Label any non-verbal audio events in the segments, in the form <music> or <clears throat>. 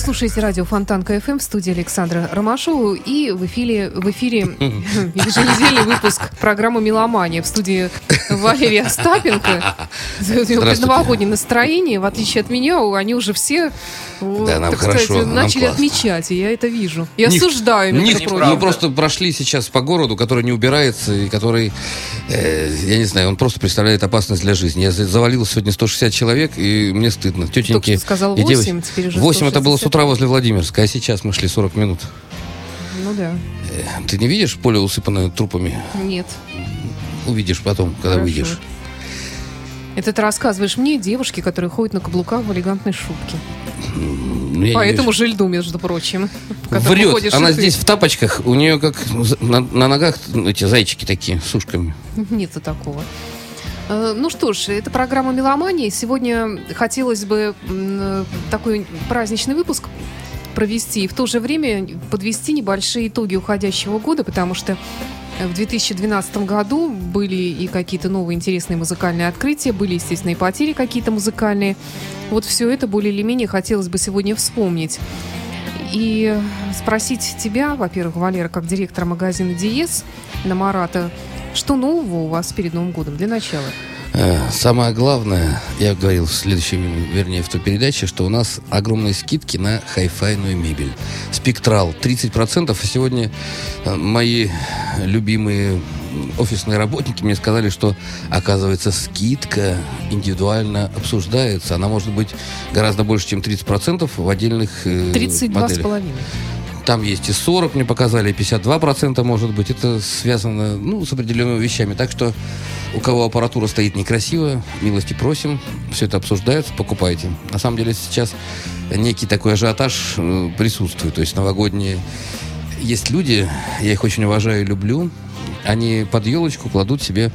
Вы слушаете радио Фонтанка ФМ в студии Александра Ромашова и в эфире, в эфире <laughs> еженедельный выпуск программы «Меломания» в студии Валерия Остапенко. Предновогоднее настроение, в отличие от меня, они уже все Да, нам так хорошо, сказать, нам начали классно. отмечать, и я это вижу. И Ник- осуждаю, Ник- мы просто прошли сейчас по городу, который не убирается и который, э, я не знаю, он просто представляет опасность для жизни. Я за- завалил сегодня 160 человек, и мне стыдно. Тетеньки Только что сказал и 8, девочки- теперь уже 8 это было с 160. Утра возле Владимирска, а сейчас мы шли 40 минут. Ну да, Э, Ты не видишь поле, усыпанное трупами? нет. Увидишь потом, когда Хорошо. выйдешь. Это ты рассказываешь мне, девушке, которая ходит на каблуках в элегантной шубке. Ну, я По этому же льду, между прочим. Врет. Она здесь в тапочках, у нее как на, на ногах эти зайчики такие с ушками. Нет такого. Э, Ну что ж, это программа «Меломания». Сегодня хотелось бы м, такой праздничный выпуск провести и в то же время подвести небольшие итоги уходящего года, потому что в 2012 году были и какие-то новые интересные музыкальные открытия, были, естественно, и потери какие-то музыкальные. Вот все это более или менее хотелось бы сегодня вспомнить. И спросить тебя, во-первых, Валера, как директора магазина Диез на Марата, что нового у вас перед Новым годом для начала? Э, Самое главное, я говорил в следующей, вернее, в той передаче, что у нас огромные скидки на хай-файную мебель. Спектрал 30%, а сегодня э, мои любимые офисные работники мне сказали, что, оказывается, скидка индивидуально обсуждается. Она может быть гораздо больше, чем 30% в отдельных э, 32 с моделях. половиной. Там есть и 40, мне показали, и 52% может быть. Это связано ну, с определенными вещами. Так что у кого аппаратура стоит некрасиво, милости просим. Все это обсуждается, покупайте. На самом деле сейчас некий такой ажиотаж э, присутствует. То есть новогодние... Есть люди, я их очень уважаю и люблю, они под елочку кладут себе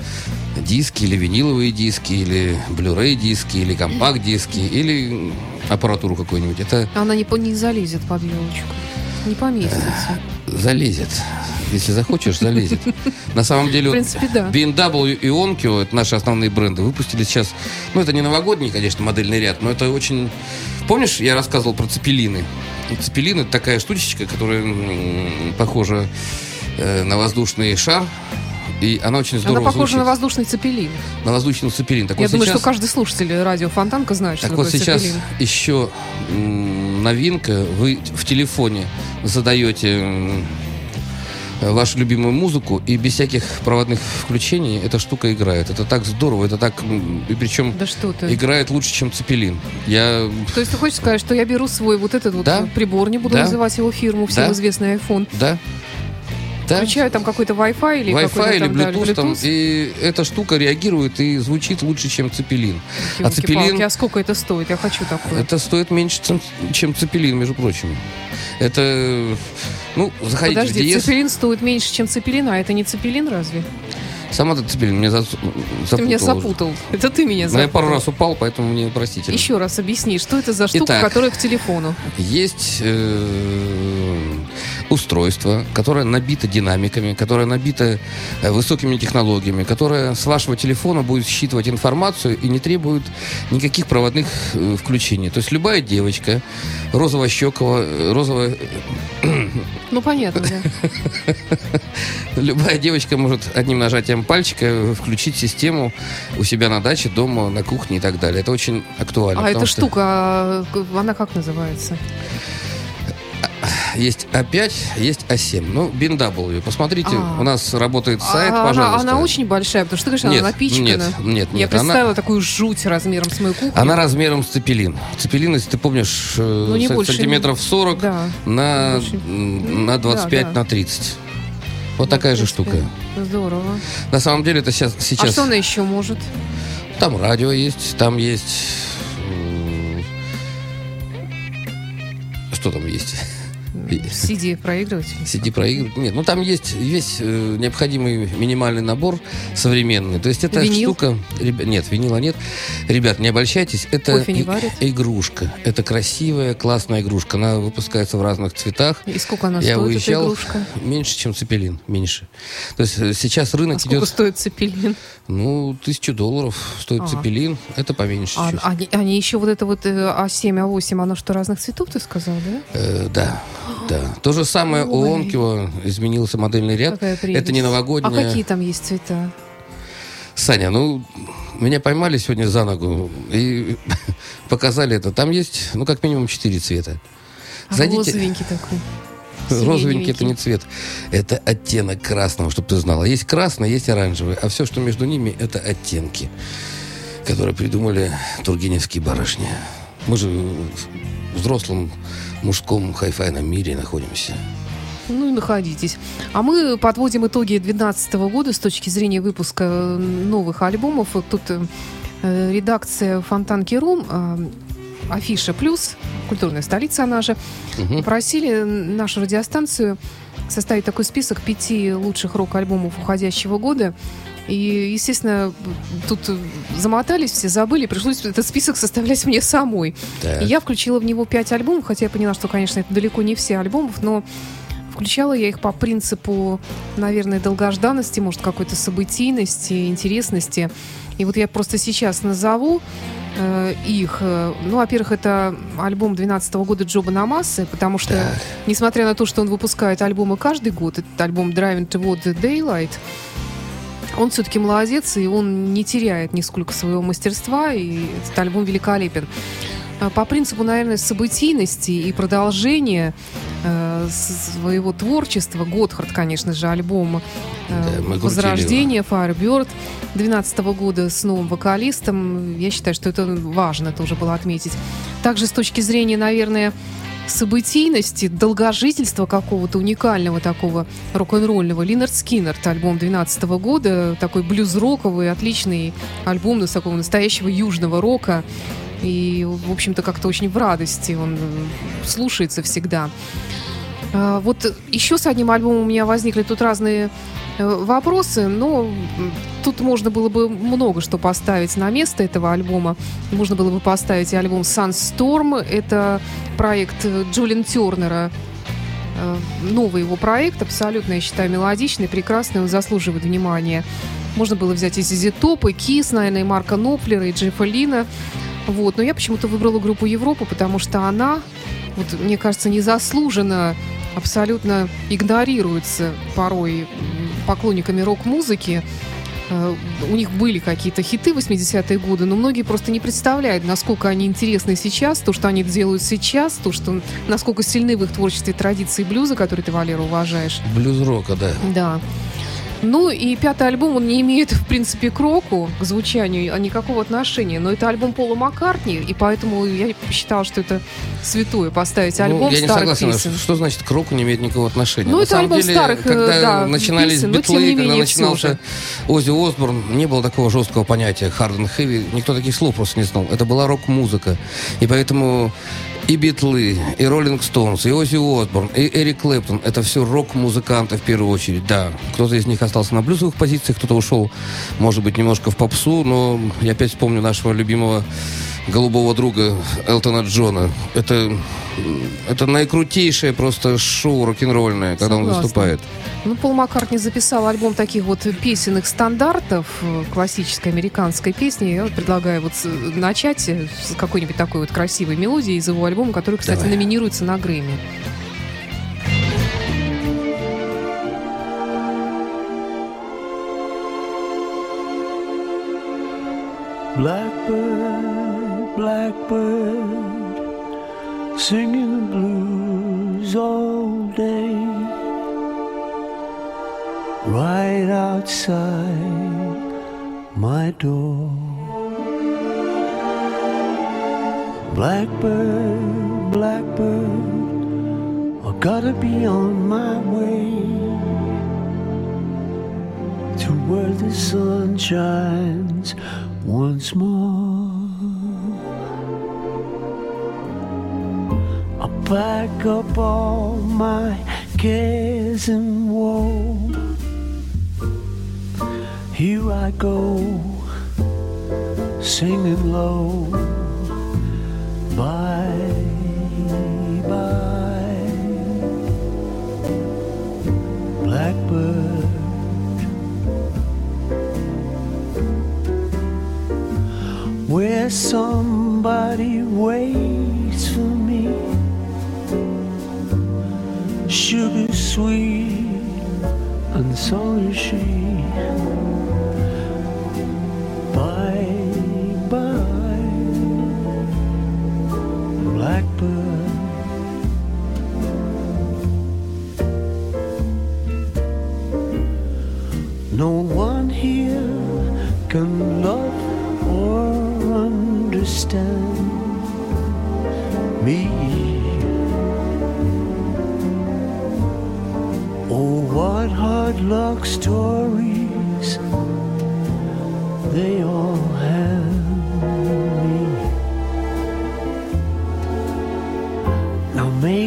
диски или виниловые диски, или Blu-ray диски, или компакт-диски, или аппаратуру какую-нибудь. Это Она не, не залезет под елочку. Не поместится. залезет. Если захочешь, залезет. На самом деле, принципе, да. BMW и Onkyo, это наши основные бренды, выпустили сейчас, ну, это не новогодний, конечно, модельный ряд, но это очень... Помнишь, я рассказывал про цепелины? И Цепелин это такая штучечка, которая похожа э, на воздушный шар, и она очень здорово Она похожа звучит. на воздушный цепелин. на воздушный цепелин. Так Я вот думаю, сейчас- что каждый слушатель радио Фонтанка знает, что так вот такое сейчас цепелин. еще новинка. Вы в телефоне задаете вашу любимую музыку, и без всяких проводных включений эта штука играет. Это так здорово, это так... И причем Да что ты. играет лучше, чем Цепелин. Я... То есть ты хочешь сказать, что я беру свой вот этот вот Да. прибор, не буду Да. называть его фирму, всем Да. известный iPhone, Да? Да? включаю там какой-то Wi-Fi или Wi-Fi или да, Bluetooth, там, Bluetooth. и эта штука реагирует и звучит лучше, чем Цепелин. А Ёлки-палки, Цепелин... а сколько это стоит? Я хочу такое. Это стоит меньше, чем, Цепелин, между прочим. Это... Ну, заходите в Подожди, цепелин стоит меньше, чем цепелин, а это не цепелин разве? Сама ты Цепелин меня зас- Ты меня запутала уже. запутал. Это ты меня Но Ну, я запутал. пару раз упал, поэтому мне простите. Еще раз объясни, что это за штука, Итак. которая к телефону? Есть э, устройство, которое набито динамиками, которое набито э, высокими технологиями, которое с вашего телефона будет считывать информацию и не требует никаких проводных э, включений. То есть любая девочка розово-щекого, э, розовая, Ну, понятно, да. <laughs> любая девочка может одним нажатием пальчика включить систему у себя на даче, дома, на кухне и так далее. Это очень актуально. А эта что штука, а, она как называется? Есть А5, есть А7. Ну, BMW. Посмотрите, А. у нас работает сайт, А, она, пожалуйста. она очень большая, потому что ты говоришь, Нет, она напичкана. нет, нет, Я нет, представила она- такую жуть размером с мою кухню. Она размером с цепелин. Цепелин, если ты помнишь, э, Ну, не больше, сантиметров 40 Да. на, м, на 25 Да, да. на 30. Вот такая же штука. Здорово. На самом деле это сейчас... А сейчас что она еще может? Там радио есть, там есть... Что там есть? CD-проигрыватель? CD-проигрыватель. Нет, ну там есть весь э, необходимый минимальный набор современный. То есть это Винил? штука... ребя- нет, винила нет. Ребят, не обольщайтесь. Это Кофе не варят? игрушка. Это красивая, классная игрушка. Она выпускается в разных цветах. И сколько она Я стоит, уезжал эта игрушка? меньше, чем цепелин. Меньше. То есть э, сейчас рынок А сколько идет... стоит цепелин? Ну, тысячу долларов стоит А. цепелин. Это поменьше А, они, они еще вот это вот э, А7, А8, оно что, разных цветов, ты сказал, да? Э, да, да. То же самое у Ой. Онкио изменился модельный ряд. Это не новогодняя. А какие там есть цвета? Саня, ну, меня поймали сегодня за ногу и <laughs> показали это. Там есть, ну, как минимум, четыре цвета. Зайдите. Розовенький такой. Розовенький это не цвет. Это оттенок красного, чтобы ты знала. Есть красный, есть оранжевый. А все, что между ними, это оттенки, которые придумали тургеневские барышни. Мы же в взрослом мужском хай-файном мире находимся. Ну и находитесь. А мы подводим итоги 2012 года с точки зрения выпуска э, новых альбомов. Вот Тут э, редакция Фонтанки.ру, э, Афиша Плюс, культурная столица она же, Мгм. попросили нашу радиостанцию составить такой список пяти лучших рок-альбомов уходящего года. И, естественно, тут замотались все, забыли, пришлось этот список составлять мне самой. Так. И я включила в него пять альбомов, хотя я поняла, что, конечно, это далеко не все альбомов, но включала я их по принципу, наверное, долгожданности, может, какой-то событийности, интересности. И вот я просто сейчас назову э, их. Ну, во-первых, это альбом 2012 года Джоба Намасы, потому что, Так. несмотря на то, что он выпускает альбомы каждый год, этот альбом Driving Toward the Daylight, он все-таки молодец, и он не теряет нисколько своего мастерства, и этот альбом великолепен. А По принципу, наверное, событийности и продолжения э, своего творчества, Готхард, конечно же, альбом э, Да, «Возрождение», «Firebird» 2012 года с новым вокалистом. Я считаю, что это важно тоже было отметить. Также с точки зрения, наверное, событийности, долгожительства какого-то уникального такого рок-н-ролльного. Линард Скиннерт, альбом 2012 года, такой блюз-роковый, отличный альбом из такого настоящего южного рока. И, в общем-то, как-то очень в радости он э, слушается всегда. А, Вот еще с одним альбомом у меня возникли тут разные вопросы, но тут можно было бы много что поставить на место этого альбома. Можно было бы поставить и альбом Sunstorm. Это проект э, Джулиан Тернера. Э, Новый его проект, абсолютно, я считаю, мелодичный, прекрасный, он заслуживает внимания. Можно было взять и Зизи Топ, и Кис, наверное, и МаркаНоплера, и Джеффа Лина. Вот. Но я почему-то выбрала группу Европа, потому что она, вот, мне кажется, незаслуженно абсолютно игнорируется порой поклонниками рок-музыки. Э, У них были какие-то хиты 80-е годы, но многие просто не представляют, насколько они интересны сейчас, то, что они делают сейчас, то, что насколько сильны в их творчестве традиции блюза, которые ты, Валера, уважаешь. Блюз-рока, да. Да. Ну и пятый альбом, он не имеет, в принципе, к року, к звучанию а никакого отношения. Но это альбом Пола Маккартни, и поэтому я посчитала, что это святое поставить альбом ну, я не согласен, песен. что, что значит к року не имеет никакого отношения. Ну, На это самом альбом деле, старых, э, когда да, начинались песен, но битлы, когда менее всё начинался. Оззи Осборн, не было такого жесткого понятия hard and heavy, никто таких слов просто не знал. Это была рок-музыка. И поэтому и Битлы, и Роллинг Стоунс, и Оззи Осборн, и Эрик Клэптон. Это все рок-музыканты в первую очередь, да. Кто-то из них остался на блюзовых позициях, кто-то ушел, может быть, немножко в попсу, но я опять вспомню нашего любимого голубого друга Элтона Джона. Это, это наикрутейшее просто шоу рок-н-ролльное, когда он Согласна. выступает. Ну, Пол Маккартни записал альбом таких вот песенных стандартов э, классической американской песни. Я вот предлагаю вот с- начать э, с какой-нибудь такой вот красивой мелодии из его альбома, который, кстати, Давай. номинируется на Грэмми. Blackbird, blackbird, singing the blues all day. Right outside my door. Blackbird, blackbird, I gotta be on my way to where the sun shines once more. Pack up all my cares and woe. Here I go, singing low. Bye, bye, blackbird. Where somebody waits Sweet and solitary.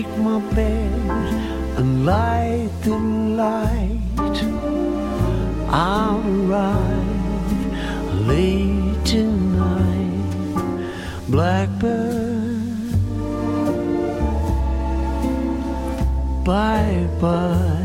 Make my bed and light the light. I'll arrive late tonight, Blackbird. Bye bye.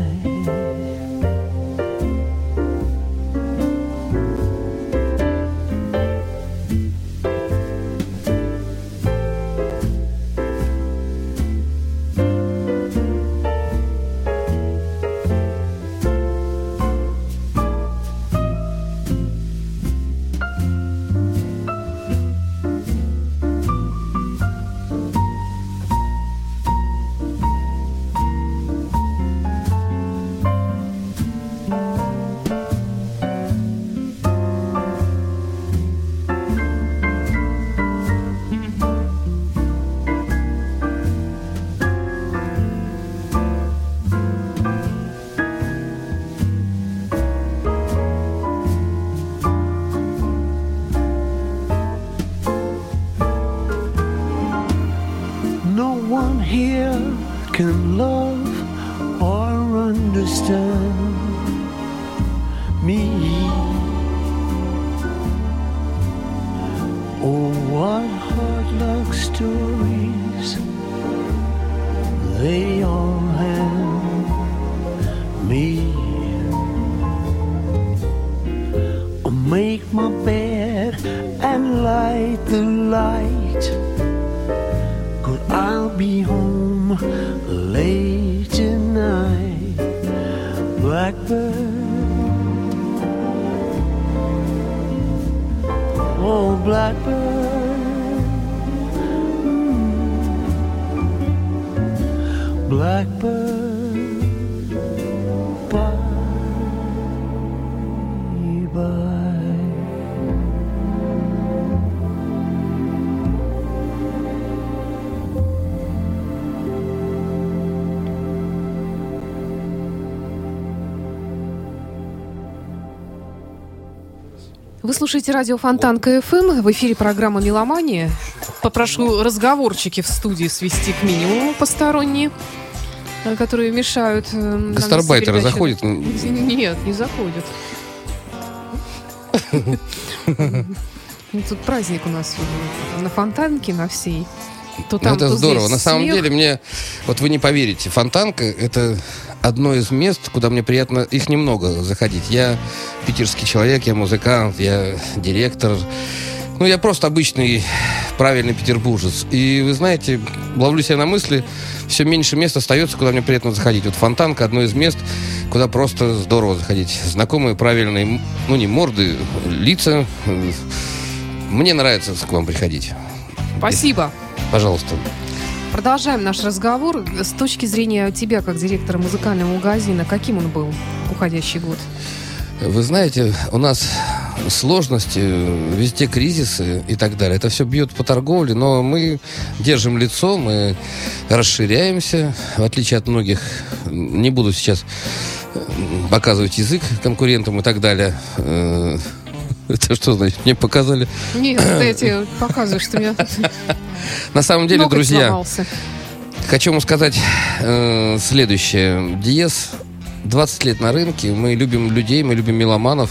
Blackbird. Oh, Blackbird. Mm. Blackbird. Вы слушаете радио Фонтанка FM. В эфире программа «Меломания». Попрошу разговорчики в студии свести к минимуму посторонние, э, которые мешают... э, Гастарбайтеры заходят? Нет, не заходят. Ну, Тут праздник у нас на Фонтанке, на всей. То Ну, там, это то здорово. На самом смех. деле, мне, вот вы не поверите, Фонтанка это одно из мест, куда мне приятно, их немного заходить. Я питерский человек, я музыкант, я директор. Ну, я просто обычный правильный петербуржец. И вы знаете, ловлю себя на мысли, все меньше мест остается, куда мне приятно заходить. Вот Фонтанка одно из мест, куда просто здорово заходить. Знакомые, правильные, ну не морды, лица. Мне нравится к вам приходить. Спасибо. Пожалуйста. Продолжаем наш разговор. С точки зрения тебя, как директора музыкального магазина, каким он был уходящий год? Вы знаете, у нас сложности, везде кризисы и так далее. Это все бьет по торговле, но мы держим лицо, мы расширяемся, в отличие от многих. Не буду сейчас э, показывать язык конкурентам и так далее. Это что значит? Мне показали. Нет, я тебе показываю, что меня На самом деле, друзья, сломался. Хочу вам сказать э, следующее. Диез 20 лет на рынке, мы любим людей, мы любим меломанов,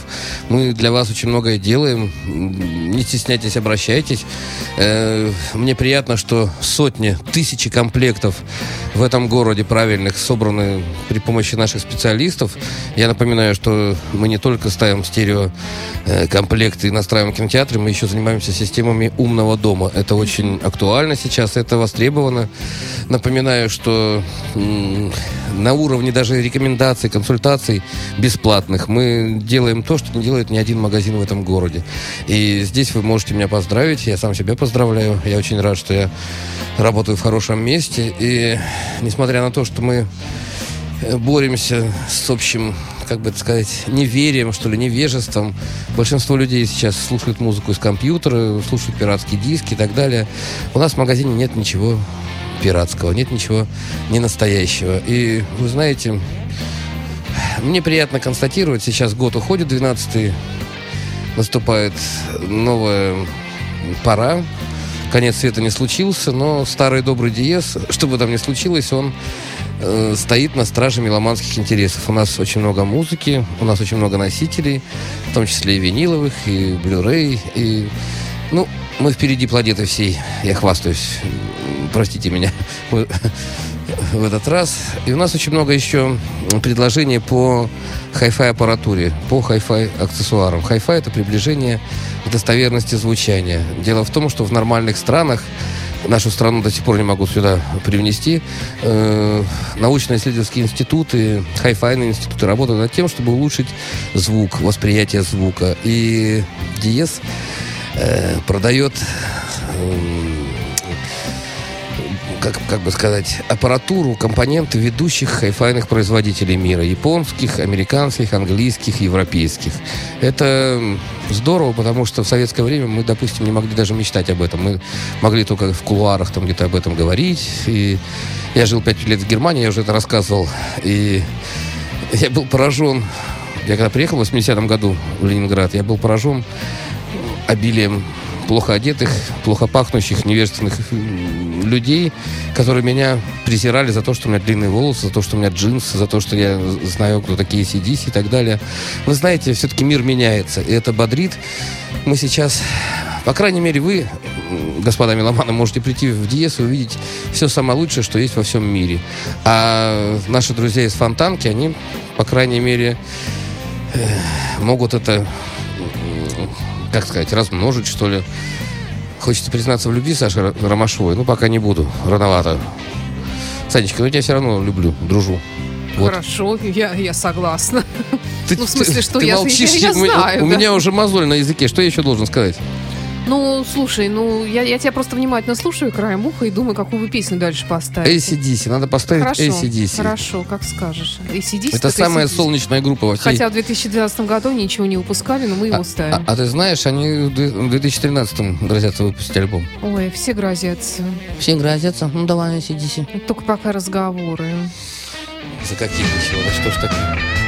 мы для вас очень многое делаем, не стесняйтесь, обращайтесь. Э, мне приятно, что сотни, тысячи комплектов в этом городе правильных собраны при помощи наших специалистов. Я напоминаю, что мы не только ставим стерео э, и настраиваем кинотеатры, мы еще занимаемся системами умного дома. Это очень актуально сейчас, это востребовано. Напоминаю, что на уровне даже рекомендаций, консультаций бесплатных мы делаем то, что не делает ни один магазин в этом городе. И здесь вы можете меня поздравить, я сам себя поздравляю. Я очень рад, что я работаю в хорошем месте. И несмотря на то, что мы э, боремся с общим, как бы это сказать, неверием, что ли, невежеством. Большинство людей сейчас слушают музыку из компьютера, слушают пиратские диски и так далее. У нас в магазине нет ничего пиратского, нет ничего не настоящего. И вы знаете, мне приятно констатировать, сейчас год уходит, 12 наступает новая пора. Конец света не случился, но старый добрый Диез, что бы там ни случилось, он э, стоит на страже меломанских интересов. У нас очень много музыки, у нас очень много носителей, в том числе и виниловых, и блюрей, и... Ну, мы впереди планеты всей, я хвастаюсь, простите меня <laughs> в этот раз. И у нас очень много еще предложений по хай-фай аппаратуре, по хай-фай аксессуарам. Хай-фай это приближение к достоверности звучания. Дело в том, что в нормальных странах нашу страну до сих пор не могу сюда привнести. Э, научно-исследовательские институты, хай-файные институты работают над тем, чтобы улучшить звук, восприятие звука. И Диез э, продает э, как, как бы сказать, аппаратуру, компоненты ведущих хайфайных производителей мира. Японских, американских, английских, европейских. Это здорово, потому что в советское время мы, допустим, не могли даже мечтать об этом. Мы могли только в кулуарах там где-то об этом говорить. И я жил пять лет в Германии, я уже это рассказывал. И я был поражен. Я когда приехал в 80-м году в Ленинград, я был поражен обилием плохо одетых, плохо пахнущих, невежественных людей, которые меня презирали за то, что у меня длинные волосы, за то, что у меня джинсы, за то, что я знаю, кто такие CDC и так далее. Вы знаете, все-таки мир меняется, и это бодрит. Мы сейчас, по крайней мере, вы, господа меломаны, можете прийти в Диес и увидеть все самое лучшее, что есть во всем мире. А наши друзья из Фонтанки, они, по крайней мере, э, могут это как сказать, размножить, что ли. Хочется признаться в любви Саши Ромашовой, ну, пока не буду, рановато. Санечка, ну, я тебя все равно люблю, дружу. Вот. Хорошо, я, я согласна. Ты, ну, в смысле, что ты я, молчишь, я, я знаю. У, да. у меня уже мозоль на языке, что я еще должен сказать? Ну, слушай, ну, я, я тебя просто внимательно слушаю краем уха и думаю, какую песню дальше поставить. ACDC, надо поставить Хорошо, ACDC. хорошо, как скажешь. ACDC, Это самая AC/DC. солнечная группа во всей... Хотя в 2012 году ничего не выпускали, но мы его а, ставим. а- а ты знаешь, они в две- в 2013 грозятся выпустить альбом. Ой, все грозятся. Все грозятся? Ну, давай ACDC. Только пока разговоры. За ничего? Да что ж такое?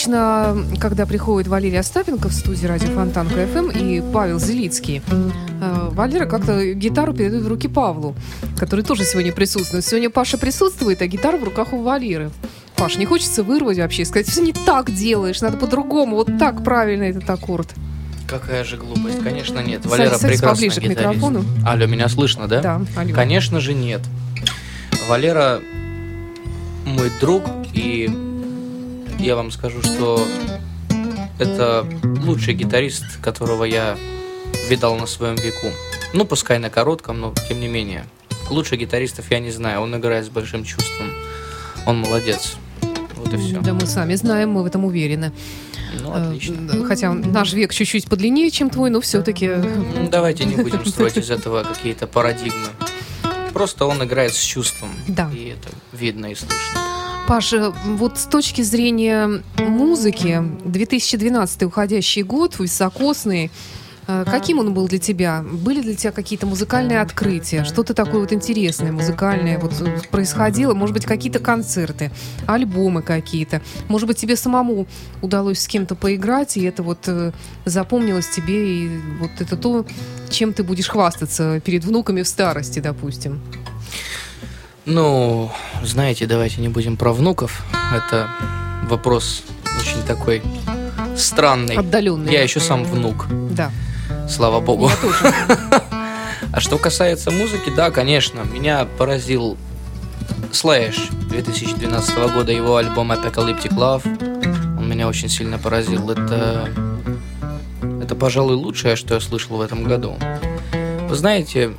Обычно, когда приходит Валерий Остапенко в студию радио Фонтанка ФМ и Павел Зелицкий, э, Валера как-то гитару передает в руки Павлу, который тоже сегодня присутствует. Сегодня Паша присутствует, а гитара в руках у Валеры. Паш, не хочется вырвать вообще и сказать, все не так делаешь, надо по-другому, вот так правильно этот аккорд. Какая же глупость. Конечно, нет. Валера садись прекрасный поближе к микрофону. Алло, меня слышно, да? Да, алло. Конечно же нет. Валера мой друг, и я вам скажу, что это лучший гитарист, которого я видал на своем веку. Ну, пускай на коротком, но тем не менее. Лучше гитаристов я не знаю. Он играет с большим чувством. Он молодец. Вот и все. Да мы сами знаем, мы в этом уверены. Ну, Э, отлично. Хотя наш век чуть-чуть подлиннее, чем твой, но все-таки... Ну, Давайте не будем строить из этого какие-то парадигмы. Просто он играет с чувством. Да. И это видно и слышно. Паша, вот с точки зрения музыки, 2012 уходящий год, високосный, э, каким он был для тебя? Были для тебя какие-то музыкальные открытия? Что-то такое вот интересное, музыкальное вот э, происходило? Может быть, какие-то концерты, альбомы какие-то? Может быть, тебе самому удалось с кем-то поиграть, и это вот э, запомнилось тебе, и вот это то, чем ты будешь хвастаться перед внуками в старости, допустим? Ну, знаете, давайте не будем про внуков. Это вопрос очень такой странный. Отдаленный. Я еще сам внук, Да, слава богу. я тоже. <laughs> А что касается музыки, да, конечно, меня поразил Slash 2012 года, его альбом Apocalyptic Love. Он меня очень сильно поразил. Это, это, пожалуй, лучшее, что я слышал в этом году. Вы знаете,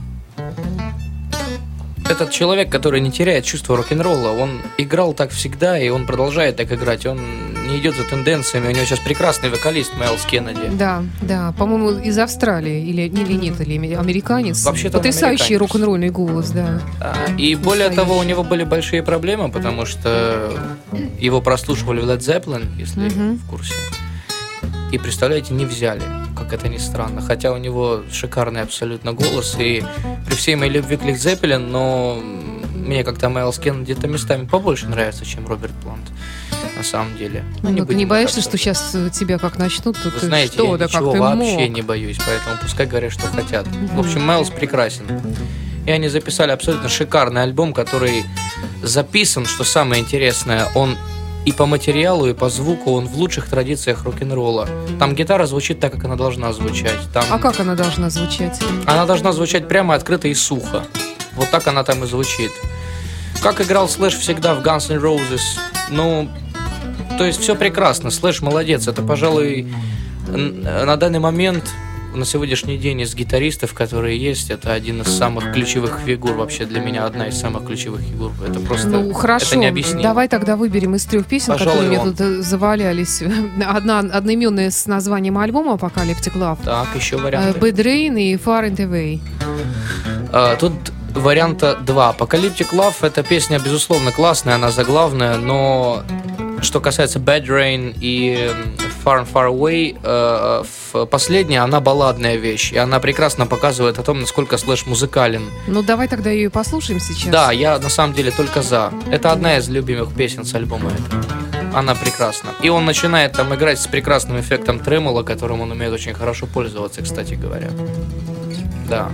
этот человек, который не теряет чувство рок-н-ролла, он играл так всегда, и он продолжает так играть. Он не идет за тенденциями. У него сейчас прекрасный вокалист Майлз Кеннеди. Да, да, по-моему, из Австралии или, или нет, или американец. Вообще-то Потрясающий рок-н-ролльный голос, да. А, И более того, у него были большие проблемы, потому что его прослушивали в Led Zeppelin, если Мгм. в курсе. И, представляете, не взяли, как это ни странно. Хотя у него шикарный абсолютно голос, и при всей моей любви к Led Zeppelin, но мне как-то Майлз Кен где-то местами побольше нравится, чем Роберт Плант, на самом деле. Ну, ты будем не боишься, что сейчас тебя как начнут? вы ты знаете, что, я да как ничего ты вообще мог? не боюсь, поэтому пускай говорят, что хотят. В общем, Майлз прекрасен. И они записали абсолютно шикарный альбом, который записан, что самое интересное, он и по материалу, и по звуку он в лучших традициях рок-н-ролла. Там гитара звучит так, как она должна звучать. Там А как она должна звучать? она должна звучать прямо открыто и сухо. Вот так она там и звучит. Как играл Слэш всегда в Guns N' Roses, ну, то есть все прекрасно. Слэш молодец. Это, пожалуй, на данный момент, на сегодняшний день из гитаристов, которые есть, это один из самых ключевых фигур вообще для меня, одна из самых ключевых фигур. Это просто, Ну, хорошо, это необъяснимо. давай тогда выберем из трех песен, Пожалуй, которые мне тут э, завалялись. <laughs> Одна одноименная с названием альбома «Apocalyptic Love». Так, еще Э, варианты. Bad Rain и Far and Away. А, Тут варианта два. Apocalyptic Love это песня, безусловно, классная, она заглавная, но что касается Bad Rain и Far and Far Away, э, в- последняя, она балладная вещь, и она прекрасно показывает о том, насколько слэш музыкален. Ну, давай тогда ее и послушаем сейчас. Да, я на самом деле только за. Это одна из любимых песен с альбома этого. Она прекрасна. И он начинает там играть с прекрасным эффектом тремола, которым он умеет очень хорошо пользоваться, кстати говоря. Да.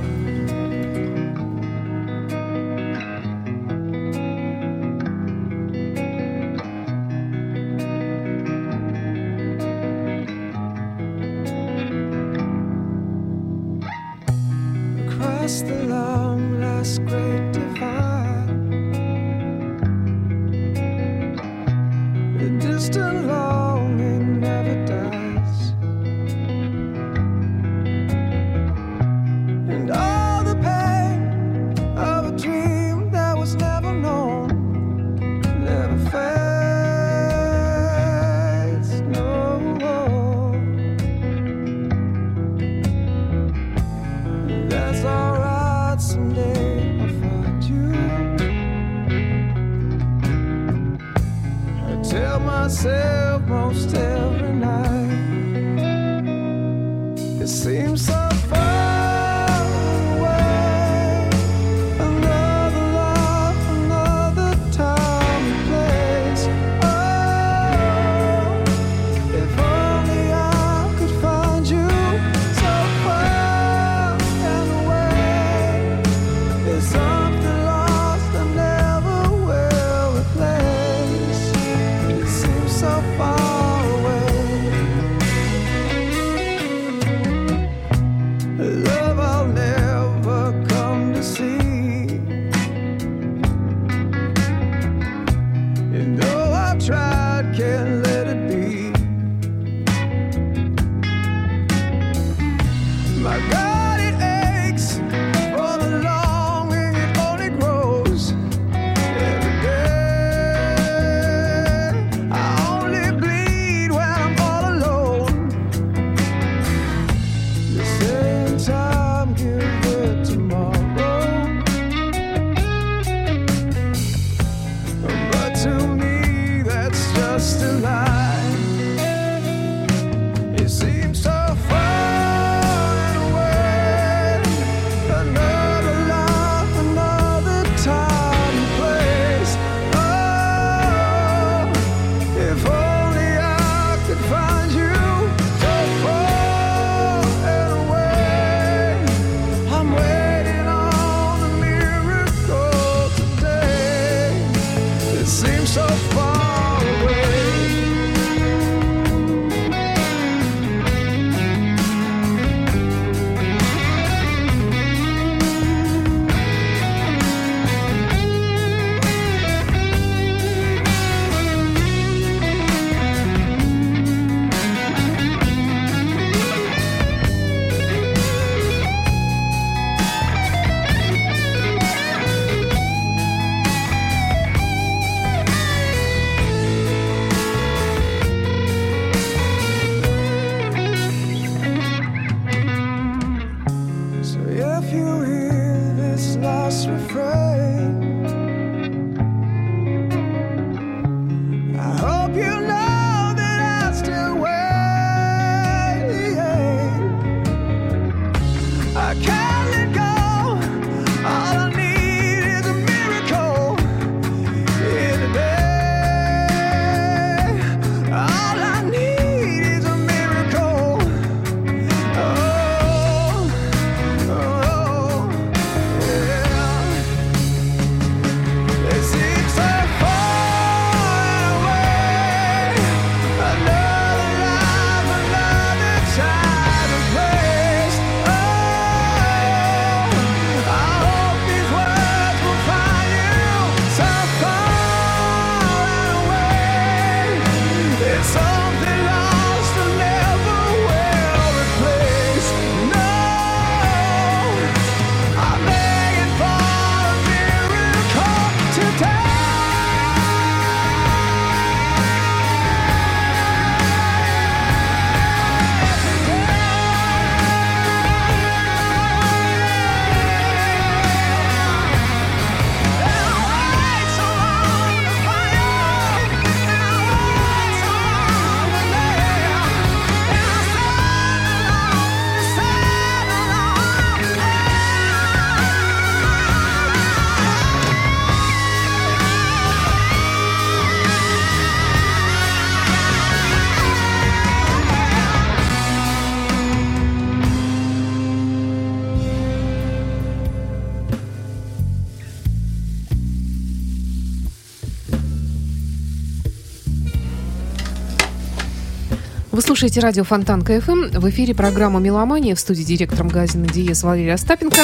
Слушаете радио Фонтанка FM. В эфире программа «Меломания» в студии директор магазина «Диез» Валерия Остапенко.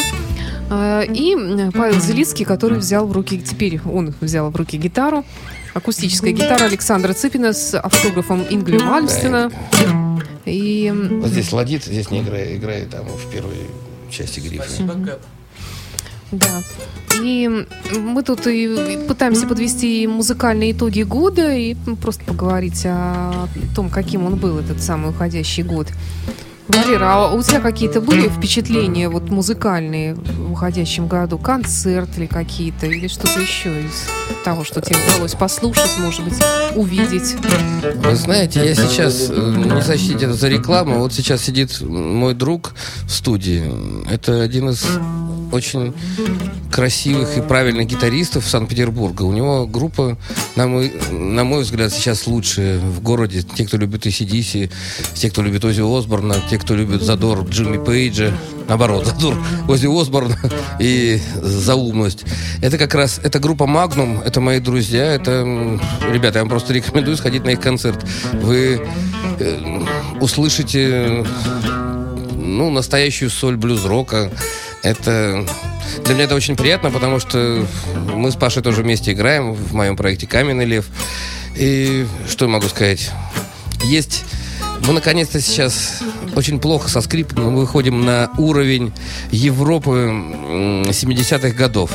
А, И м, Павел Зелицкий, который взял в руки, теперь он взял в руки гитару. Акустическая гитара Александра Цыпина с автографом Ингви Мальмстина. И Вот здесь ладит, здесь не играет, играет там в первой части грифа. Спасибо, Кэп. Да. И мы тут и пытаемся подвести музыкальные итоги года и просто поговорить о том, каким он был, этот самый уходящий год. Валера, а у тебя какие-то были впечатления вот музыкальные в уходящем году? Концерт или какие-то, или что-то еще из того, что тебе удалось послушать, может быть, увидеть? Вы знаете, я сейчас, э, не сочтите это за рекламу, вот сейчас сидит мой друг в студии. Это один из очень красивых и правильных гитаристов Санкт-Петербурга. У него группа, на мой, на мой взгляд, сейчас лучшая в городе. Те, кто любит ACDC, те, кто любит Ози Осборна, те, кто любит задор Джимми Пейджа, наоборот, <laughs> задор Ози Осборна и заумность. Это как раз, это группа Magnum, это мои друзья, это, ребята, я вам просто рекомендую сходить на их концерт. Вы э, услышите ну, настоящую соль блюз-рока. Это... Для меня это очень приятно, потому что мы с Пашей тоже вместе играем в моем проекте «Каменный лев». И что могу сказать? Есть... Мы наконец-то сейчас очень плохо со скрипом мы выходим на уровень Европы м, 70-х годов.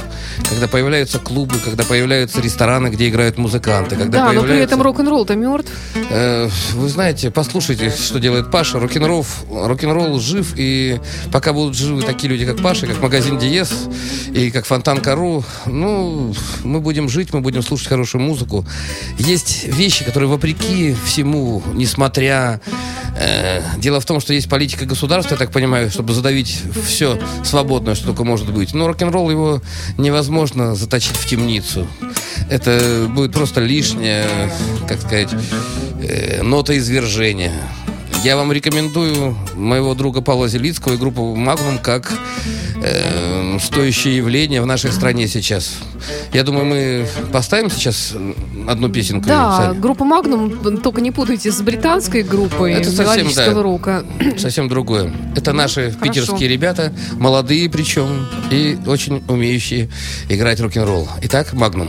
Когда появляются клубы, когда появляются рестораны, где играют музыканты. Когда Да, но при появляются- этом рок-н-ролл-то мертв. Э, Вы знаете, послушайте, что делает Паша. Рок-н-ролл, рок-н-ролл жив, и пока будут живы такие люди, как Паша, как магазин Диез и как Фонтан Кару, ну, мы будем жить, мы будем слушать хорошую музыку. Есть вещи, которые вопреки всему, несмотря... э, дело в том, что есть политика государства, я так понимаю, чтобы задавить все свободное, что только может быть. Но рок-н-ролл его невозможно заточить в темницу. Это будет просто лишняя, как сказать, э, нота извержения. Я вам рекомендую моего друга Павла Зелицкого и группу «Магнум» как э, стоящее явление в нашей стране сейчас. Я думаю, мы поставим сейчас одну песенку. Да, сами. группа «Магнум», только не путайте с британской группой Это совсем, да, рока. <clears throat> совсем другое. Это наши Хорошо. питерские ребята, молодые причем, и очень умеющие играть рок-н-ролл. Итак, «Магнум».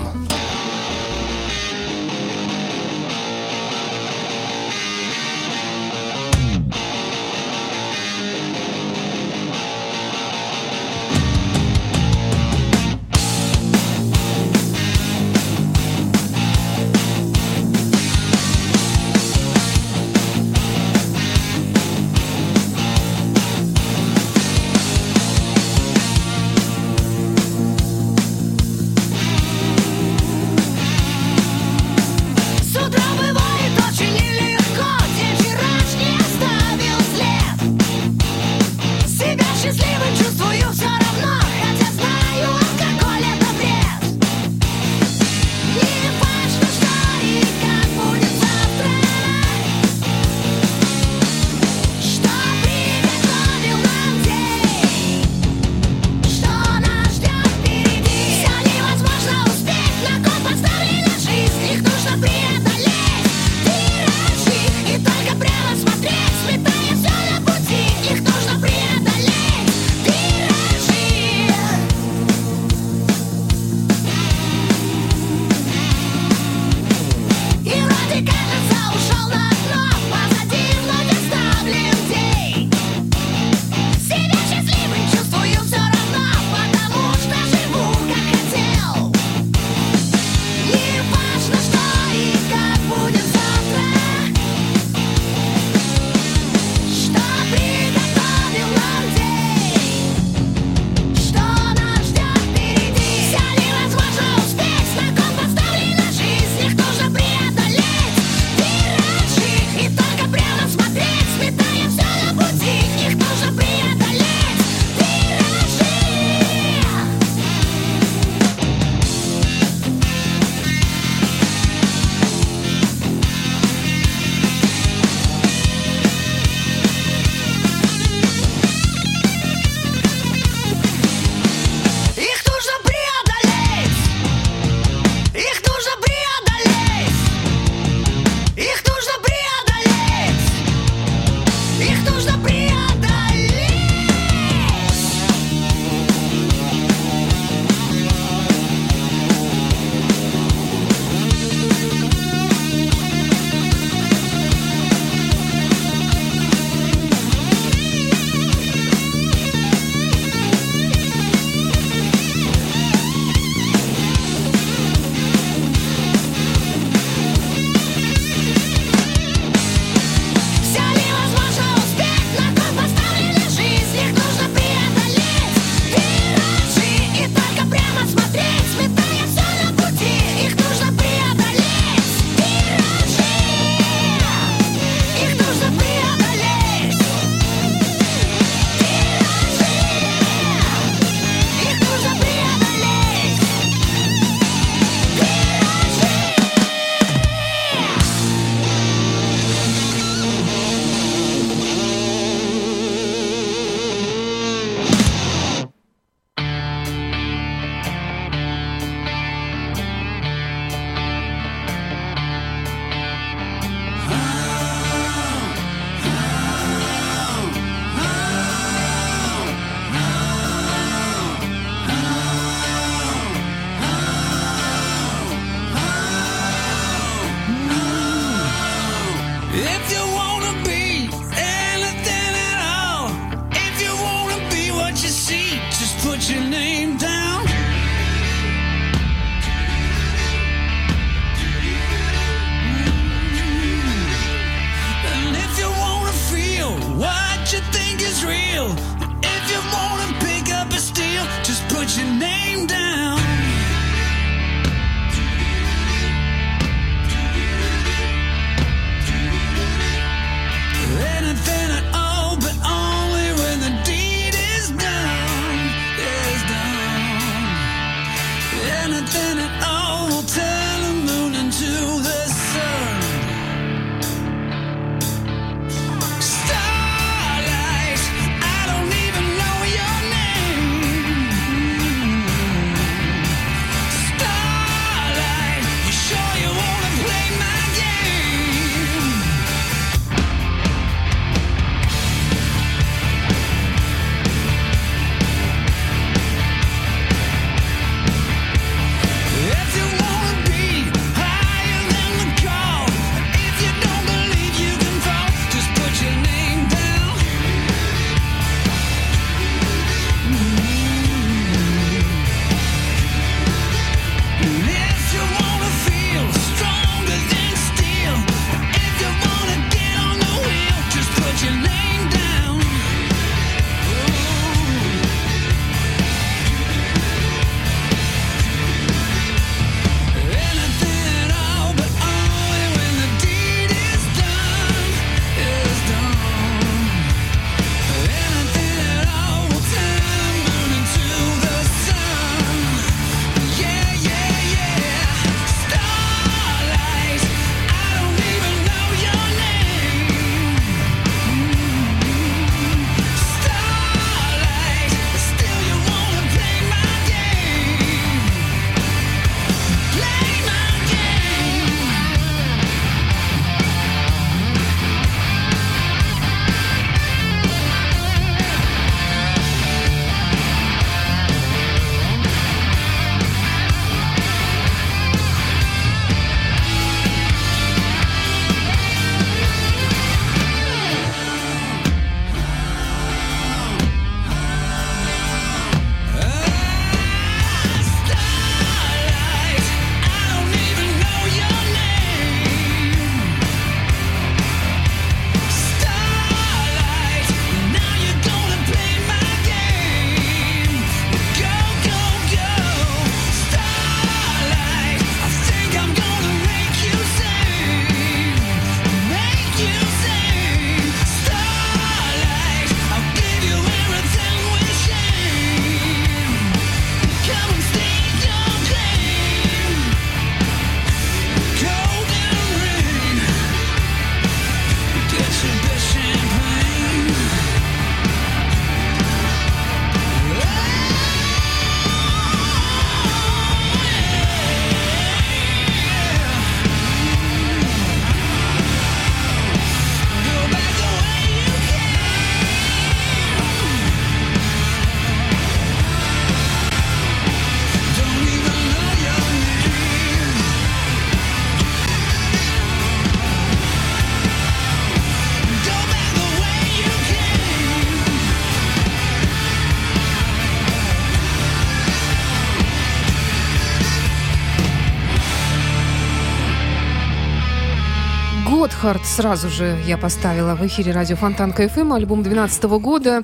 Gotthard сразу же я поставила в эфире радио Фонтанка FM, альбом 2012 года.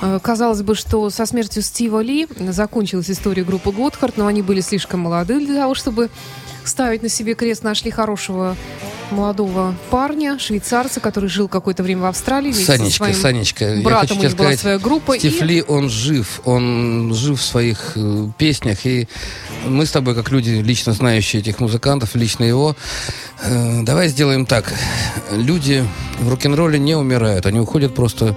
Э, Казалось бы, что со смертью Стива Ли закончилась история группы Gotthard, но они были слишком молоды для того, чтобы ставить на себе крест. Нашли хорошего молодого парня, швейцарца, который жил какое-то время в Австралии. вместе со Санечка, Санечка, я братом хочу у тебе них была сказать, своя группа. Стив и- Ли, он жив, он жив в своих э, песнях, и мы с тобой, как люди, лично знающие этих музыкантов, лично его, э, давай сделаем так. Люди в рок-н-ролле не умирают, они уходят просто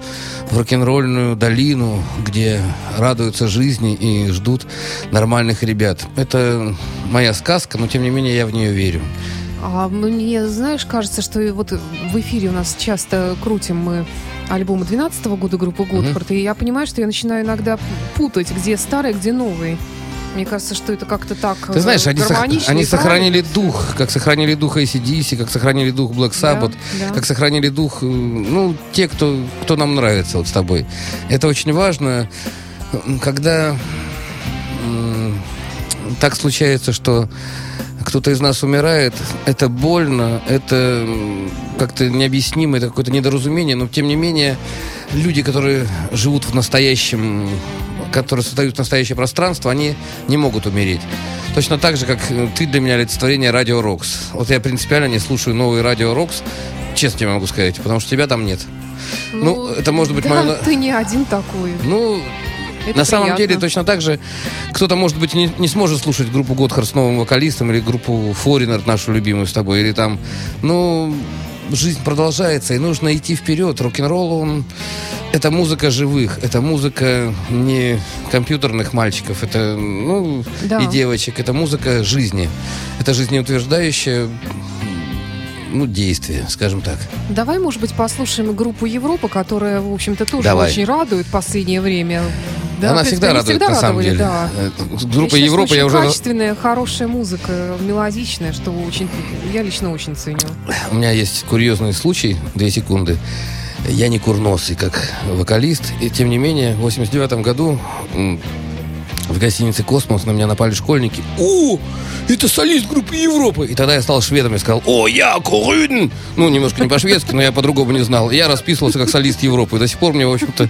в рок-н-ролльную долину, где радуются жизни и ждут нормальных ребят. Это моя сказка, но тем не менее я в нее верю. А мне, знаешь, кажется, что вот в эфире у нас часто крутим мы альбомы 12 года группы Готфорд, и я понимаю, что я начинаю иногда путать, где старый, где новый. Мне кажется, что это как-то так Ты знаешь, э, они, сох- они сохранили дух, как сохранили дух ACDC, как сохранили дух Black Sabbath, Да, да. как сохранили дух, э, ну, те, кто, кто нам нравится вот с тобой. Это очень важно, когда так случается, что кто-то из нас умирает, это больно, это как-то необъяснимо, это какое-то недоразумение, но тем не менее люди, которые живут в настоящем, которые создают настоящее пространство, они не могут умереть. Точно так же, как э, ты для меня олицетворение Радио Рокс. Вот я принципиально не слушаю новый Радио Рокс, честно тебе могу сказать, потому что тебя там нет. Ну, это может быть да, на- ты не один такой. Ну, Это на самом приятно. деле точно так же кто-то, может быть, не, не сможет слушать группу Готхард с новым вокалистом или группу Форинер, нашу любимую с тобой, или там, ну, жизнь продолжается, и нужно идти вперед. Рок-н-ролл, он... Это музыка живых, это музыка не компьютерных мальчиков, это, ну, Да. и девочек, это музыка жизни. Это жизнеутверждающее, ну, действие, скажем так. Давай, может быть, послушаем группу Европа, которая, в общем-то, тоже Давай. очень радует в последнее время. Да, Она всегда радует, всегда на самом деле. Да. Э, Группа Я Европа, я уже... качественная, хорошая музыка, мелодичная, что очень, я лично очень ценю. У меня есть курьезный случай, две секунды. Я не курносый, как вокалист, и тем не менее, в 89 году в гостинице «Космос» на меня напали школьники. «О, это солист группы Европы!» И тогда я стал шведом и сказал «О, я Курын!» Ну, немножко не по-шведски, но я по-другому не знал. Я расписывался как солист Европы. И до сих пор мне, в общем-то,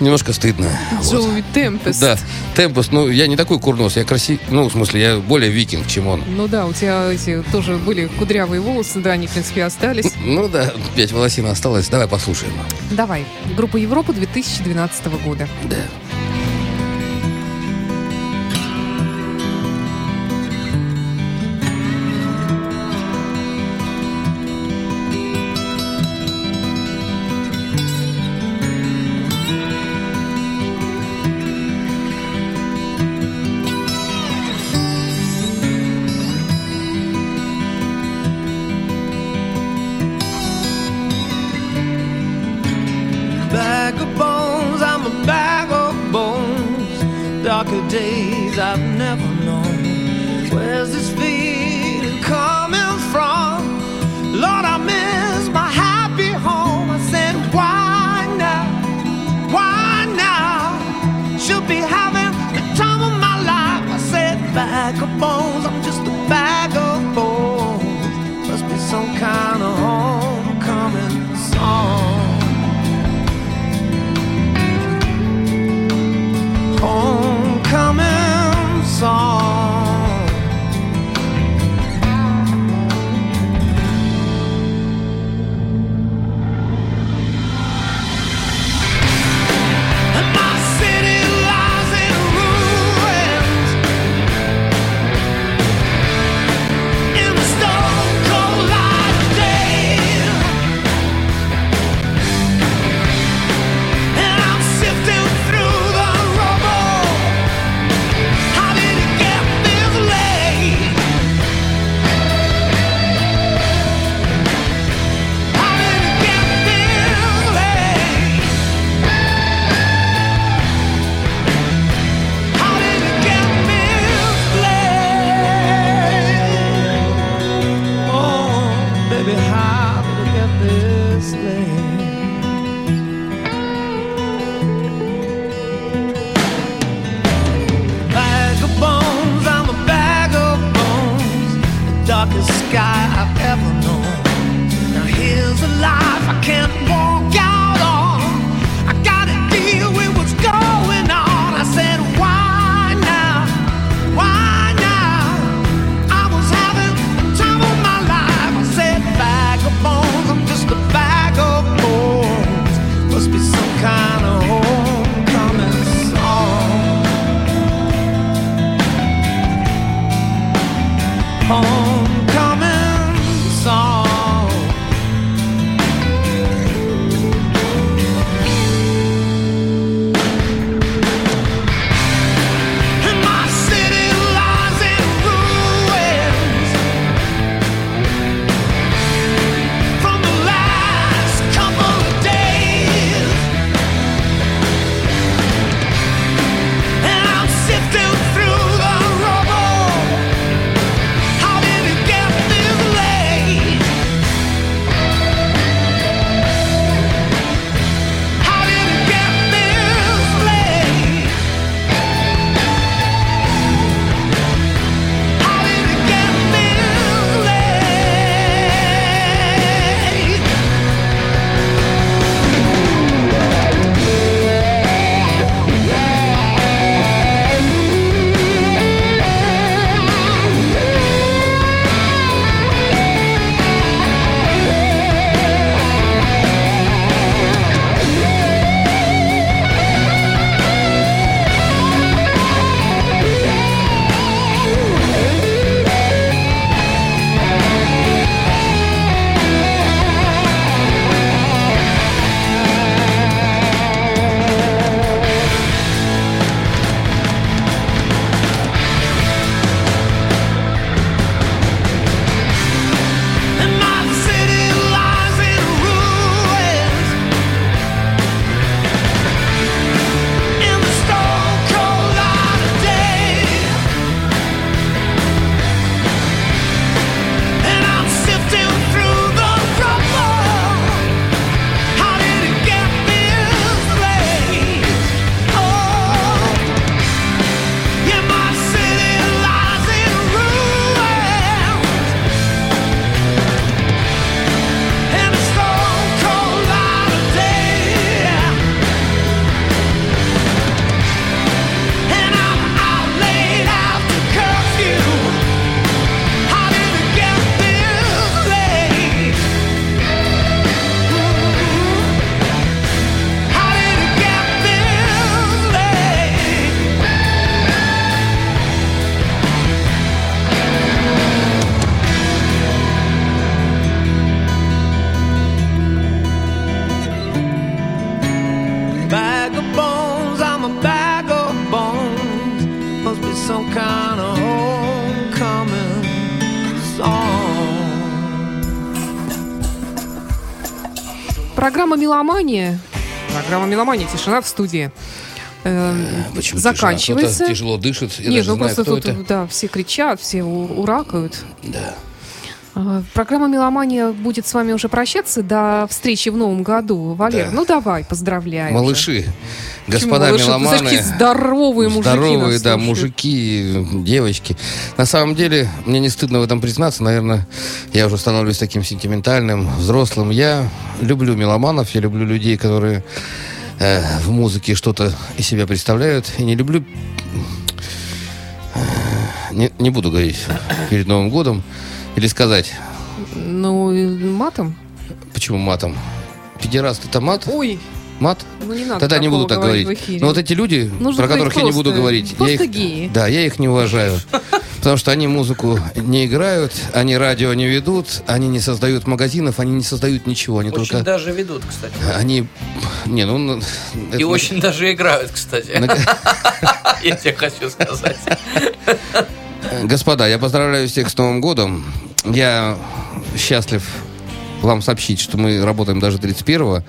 немножко стыдно. Джоуи Темпест. Да, Темпест, ну, я не такой курнос, я красив... Ну, в смысле, я более викинг, чем он. Ну да, у тебя эти тоже были кудрявые волосы, да, они, в принципе, остались. Ну да, пять волосин осталось. Давай послушаем. Давай, группа Европа 2012 года. Да. Days I've never «Меломания». Программа «Меломания». Тишина в студии. Э, Почему заканчивается. тишина? Тяжело дышит. Я Нет, ну знаю, просто тут, это. да, все кричат, все уракают. Да. А, Программа «Меломания» будет с вами уже прощаться до встречи в новом году. Валер, Да. ну давай, поздравляем. же. Малыши, Почему господа знаешь, меломаны. какие здоровые мужики Здоровые, да, слушают. мужики, девочки. На самом деле, мне не стыдно в этом признаться. Наверное, я уже становлюсь таким сентиментальным, взрослым. Я люблю меломанов, я люблю людей, которые э, в музыке что-то из себя представляют. И не люблю... э, Не, не буду говорить перед Новым годом. Или сказать, Ну, матом? почему матом? Педераст это мат? Ой, Мат? ну не надо Тогда не буду так говорить. в эфире. Но вот эти люди, Нужно про которых я не говорить буду говорить, я их, геи. да, я их не уважаю. <laughs> Потому что они музыку не играют, они радио не ведут, они не создают магазинов, они не создают ничего. Они Очень только... даже ведут, кстати. Они... Не, ну... ну, И это- очень даже играют, кстати. <laughs> Я тебе хочу сказать. Господа, я поздравляю всех с Новым годом. Я счастлив вам сообщить, что мы работаем даже 31-го.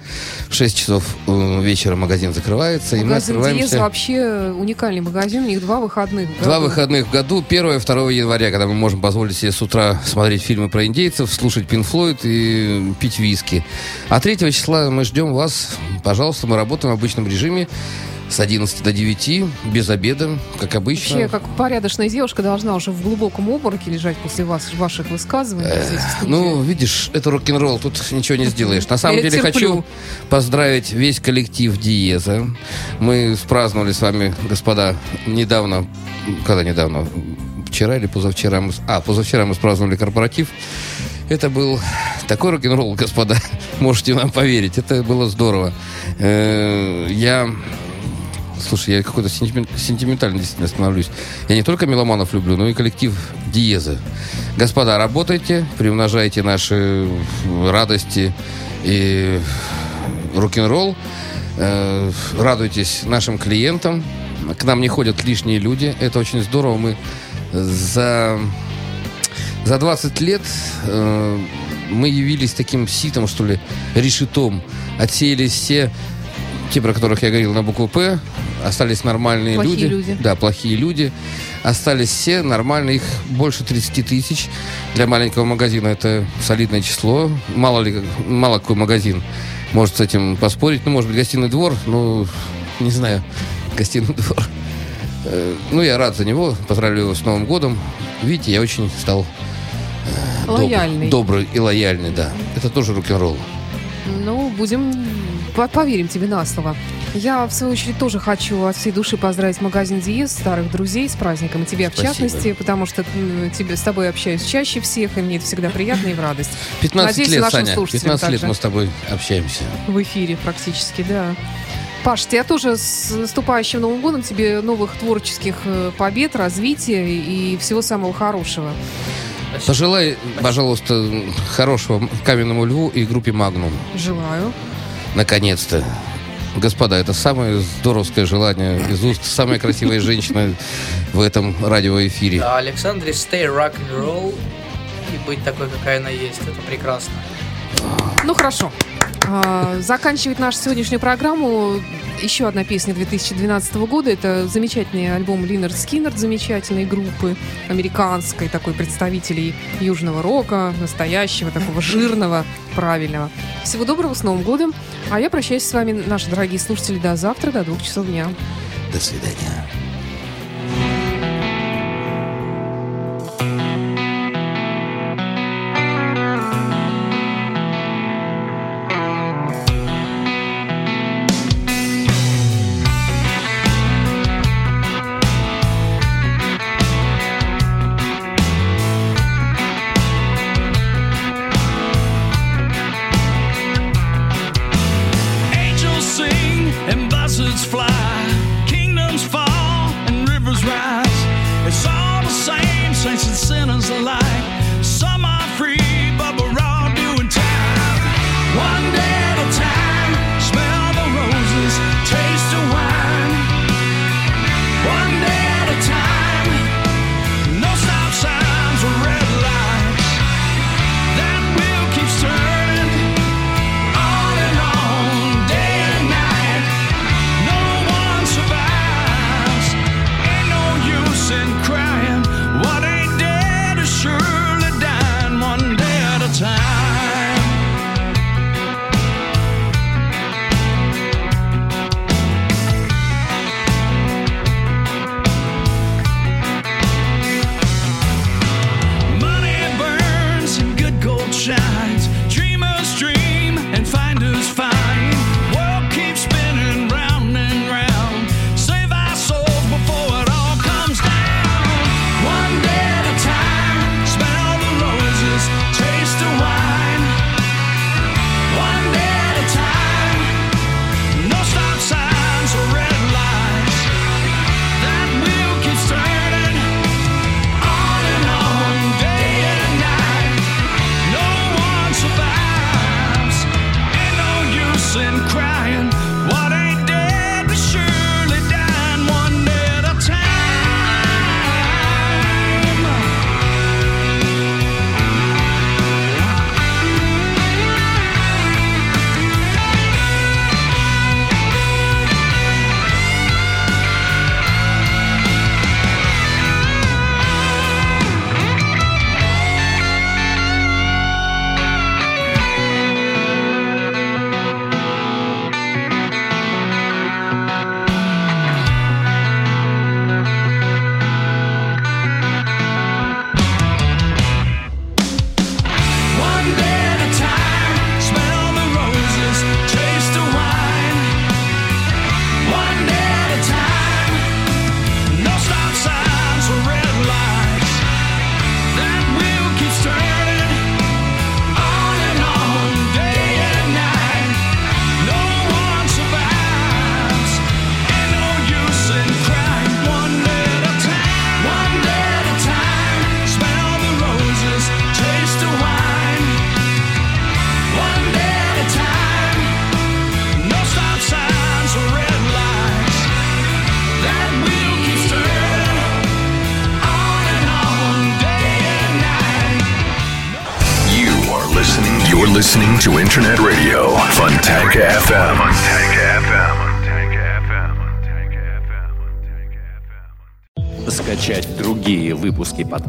В 6 часов э, вечера магазин закрывается, и мы Магазин Диез открываемся... вообще уникальный магазин, у них два выходных. в Два выходных в году, 1 и 2 января, когда мы можем позволить себе с утра смотреть фильмы про индейцев, слушать Пин Флойд и пить виски. А 3 числа мы ждем вас. Пожалуйста, мы работаем в обычном режиме. С 11 до 9, без обеда, как обычно. Вообще, как порядочная девушка должна уже в глубоком обмороке лежать после вас, ваших высказываний. здесь, в студии. Ну, видишь, это рок-н-ролл, тут ничего не сделаешь. На самом Я деле терплю. хочу поздравить весь коллектив Диеза. Мы спраздновали с вами, господа, недавно, когда недавно, вчера или позавчера, мы, а, позавчера мы спраздновали корпоратив. Это был такой рок-н-ролл, господа, <laughs> можете нам поверить, это было здорово. Э, Я Слушай, я какой-то сентимен- сентиментальный действительно становлюсь. Я не только меломанов люблю, но и коллектив Диеза. Господа, работайте, приумножайте наши радости и рок-н-ролл. Э, радуйтесь нашим клиентам. К нам не ходят лишние люди. Это очень здорово. Мы за, за 20 лет э, мы явились таким ситом, что ли, решетом. Отсеялись все те, про которых я говорил на букву «П», остались нормальные Плохие люди. Да, плохие люди. Остались все нормальные, их больше 30 тысяч. Для маленького магазина это солидное число. Мало ли, мало какой магазин может с этим поспорить. Ну, может быть, гостиный двор, ну, не знаю, гостиный двор. Э, Ну, я рад за него, поздравляю его с Новым годом. Видите, я очень стал э, Лояльный. добрый и лояльный, да. Это тоже рок-н-ролл. Ну, будем... по- Поверим тебе на слово. Я, в свою очередь, тоже хочу от всей души поздравить магазин Диез, старых друзей с праздником, и тебя в Спасибо. частности, потому что тебе, с тобой общаюсь чаще всех, и мне это всегда приятно и в радость. 15 Надеюсь, лет, Саня. слушателям 15 лет мы с тобой общаемся. В эфире практически, да. Паш, тебя тоже с наступающим Новым годом, тебе новых творческих э, побед, развития и всего самого хорошего. Пожелай, пожалуйста, хорошего каменному льву и группе Магнум. Желаю. Наконец-то. Господа, это самое здоровское желание из уст самой красивой женщины в этом радиоэфире. А Александре stay rock and roll и быть такой, какая она есть. Это прекрасно. Ну хорошо. А, Заканчивает нашу сегодняшнюю программу еще одна песня 2012 года. Это замечательный альбом Линард Скиннерд, замечательной группы американской, такой представителей южного рока, настоящего, такого жирного, правильного. Всего доброго, с Новым годом. А я прощаюсь с вами, наши дорогие слушатели, до завтра, до двух часов дня. До свидания.